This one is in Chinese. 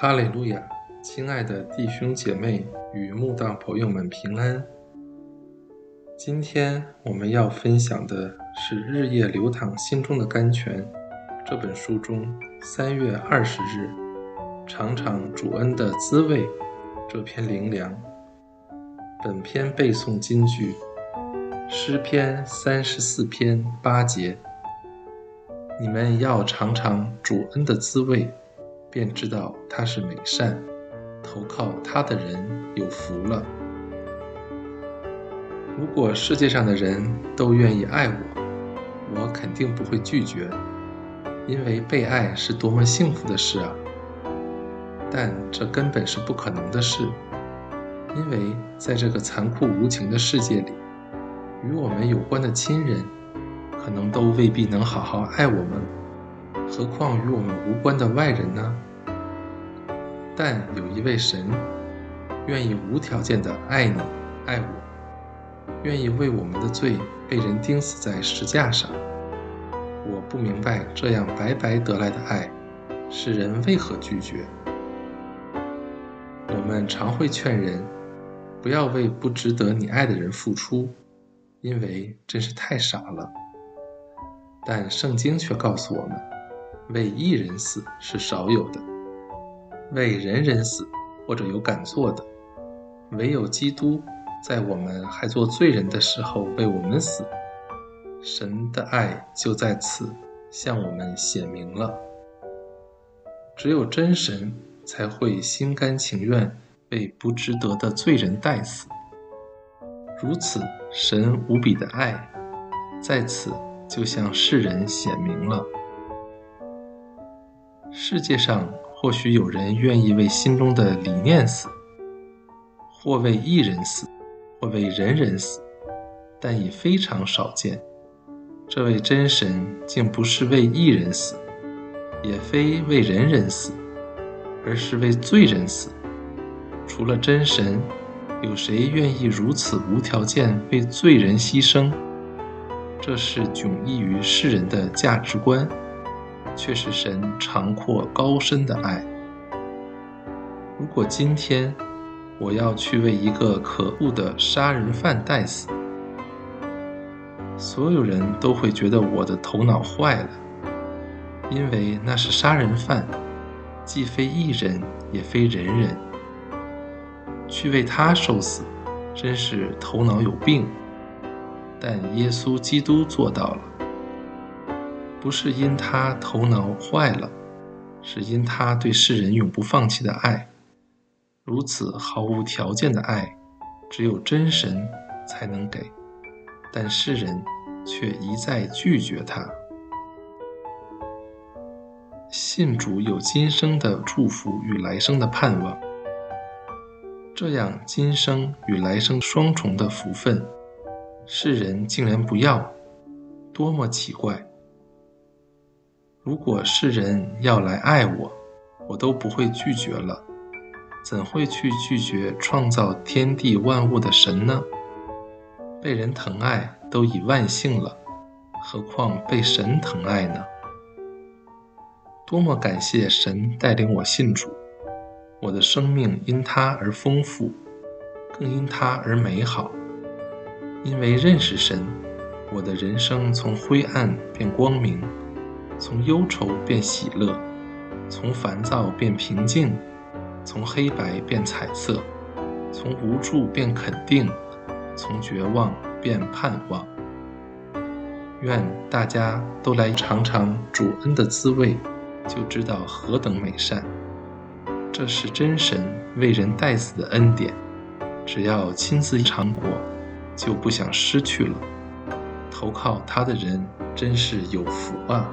哈利路亚！亲爱的弟兄姐妹与慕道朋友们平安。今天我们要分享的是《日夜流淌心中的甘泉》这本书中三月二十日“尝尝主恩的滋味”这篇灵粮。本篇背诵金句：诗篇三十四篇八节。你们要尝尝主恩的滋味。便知道他是美善，投靠他的人有福了。如果世界上的人都愿意爱我，我肯定不会拒绝，因为被爱是多么幸福的事啊！但这根本是不可能的事，因为在这个残酷无情的世界里，与我们有关的亲人，可能都未必能好好爱我们。何况与我们无关的外人呢？但有一位神，愿意无条件的爱你、爱我，愿意为我们的罪被人钉死在石架上。我不明白这样白白得来的爱，世人为何拒绝？我们常会劝人，不要为不值得你爱的人付出，因为真是太傻了。但圣经却告诉我们。为一人死是少有的，为人人死或者有敢做的，唯有基督在我们还做罪人的时候为我们死，神的爱就在此向我们显明了。只有真神才会心甘情愿为不值得的罪人代死，如此神无比的爱在此就向世人显明了。世界上或许有人愿意为心中的理念死，或为一人死，或为人人死，但已非常少见。这位真神竟不是为一人死，也非为人人死，而是为罪人死。除了真神，有谁愿意如此无条件为罪人牺牲？这是迥异于世人的价值观。却是神长阔高深的爱。如果今天我要去为一个可恶的杀人犯代死，所有人都会觉得我的头脑坏了，因为那是杀人犯，既非一人也非人人，去为他受死，真是头脑有病。但耶稣基督做到了。不是因他头脑坏了，是因他对世人永不放弃的爱。如此毫无条件的爱，只有真神才能给，但世人却一再拒绝他。信主有今生的祝福与来生的盼望，这样今生与来生双重的福分，世人竟然不要，多么奇怪！如果世人要来爱我，我都不会拒绝了，怎会去拒绝创造天地万物的神呢？被人疼爱都已万幸了，何况被神疼爱呢？多么感谢神带领我信主，我的生命因他而丰富，更因他而美好。因为认识神，我的人生从灰暗变光明。从忧愁变喜乐，从烦躁变平静，从黑白变彩色，从无助变肯定，从绝望变盼望。愿大家都来尝尝主恩的滋味，就知道何等美善。这是真神为人代死的恩典，只要亲自尝过，就不想失去了。投靠他的人真是有福啊！